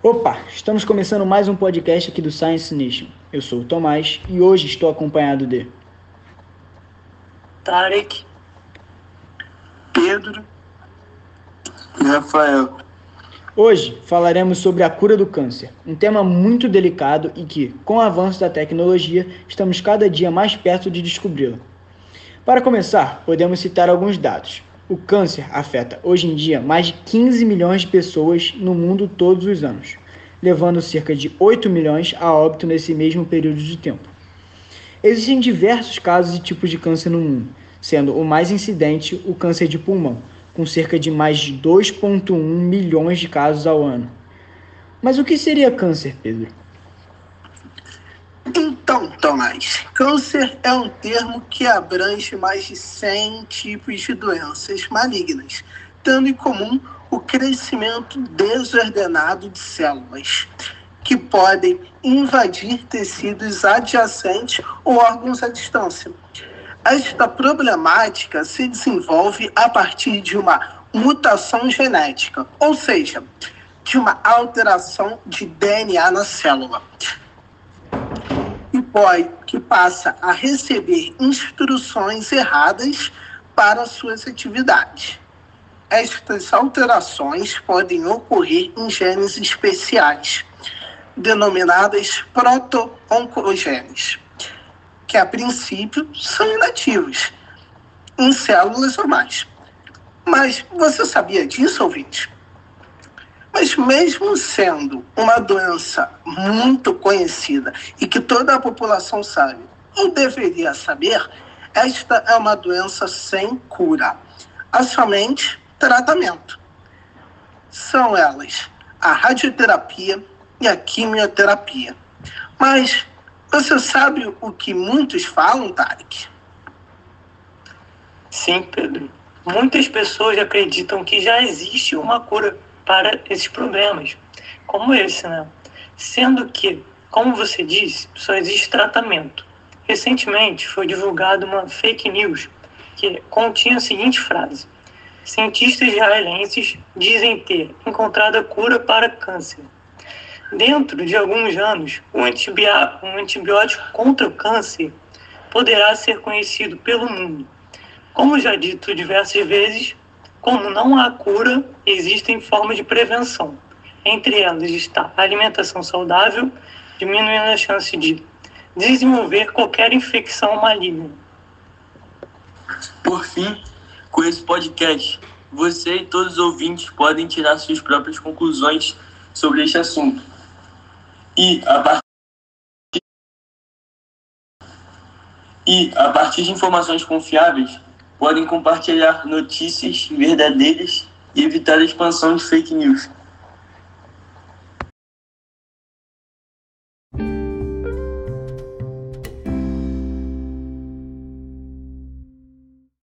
Opa, estamos começando mais um podcast aqui do Science Nation. Eu sou o Tomás e hoje estou acompanhado de Tarek, Pedro e Rafael. Hoje falaremos sobre a cura do câncer, um tema muito delicado e que, com o avanço da tecnologia, estamos cada dia mais perto de descobri-la. Para começar, podemos citar alguns dados. O câncer afeta hoje em dia mais de 15 milhões de pessoas no mundo todos os anos, levando cerca de 8 milhões a óbito nesse mesmo período de tempo. Existem diversos casos e tipos de câncer no mundo, sendo o mais incidente o câncer de pulmão, com cerca de mais de 2,1 milhões de casos ao ano. Mas o que seria câncer, Pedro? Então, Tomás, câncer é um termo que abrange mais de 100 tipos de doenças malignas, tendo em comum o crescimento desordenado de células, que podem invadir tecidos adjacentes ou órgãos à distância. Esta problemática se desenvolve a partir de uma mutação genética, ou seja, de uma alteração de DNA na célula pode, que passa a receber instruções erradas para suas atividades. Estas alterações podem ocorrer em genes especiais, denominadas proto-oncogenes, que a princípio são inativos em células ou mais. Mas você sabia disso, ouvinte? Mas mesmo sendo uma doença muito conhecida e que toda a população sabe, ou deveria saber, esta é uma doença sem cura. Há somente tratamento. São elas a radioterapia e a quimioterapia. Mas você sabe o que muitos falam, Tarek? Sim, Pedro. Muitas pessoas acreditam que já existe uma cura para esses problemas, como esse, né? Sendo que, como você disse, só existe tratamento. Recentemente foi divulgada uma fake news que continha a seguinte frase: Cientistas israelenses dizem ter encontrado a cura para câncer. Dentro de alguns anos, um antibiótico contra o câncer poderá ser conhecido pelo mundo. Como já dito diversas vezes, como não há cura, existem formas de prevenção. Entre elas está a alimentação saudável, diminuindo a chance de desenvolver qualquer infecção maligna. Por fim, com esse podcast, você e todos os ouvintes podem tirar suas próprias conclusões sobre este assunto. E a partir e a partir de informações confiáveis, podem compartilhar notícias verdadeiras e evitar a expansão de fake news.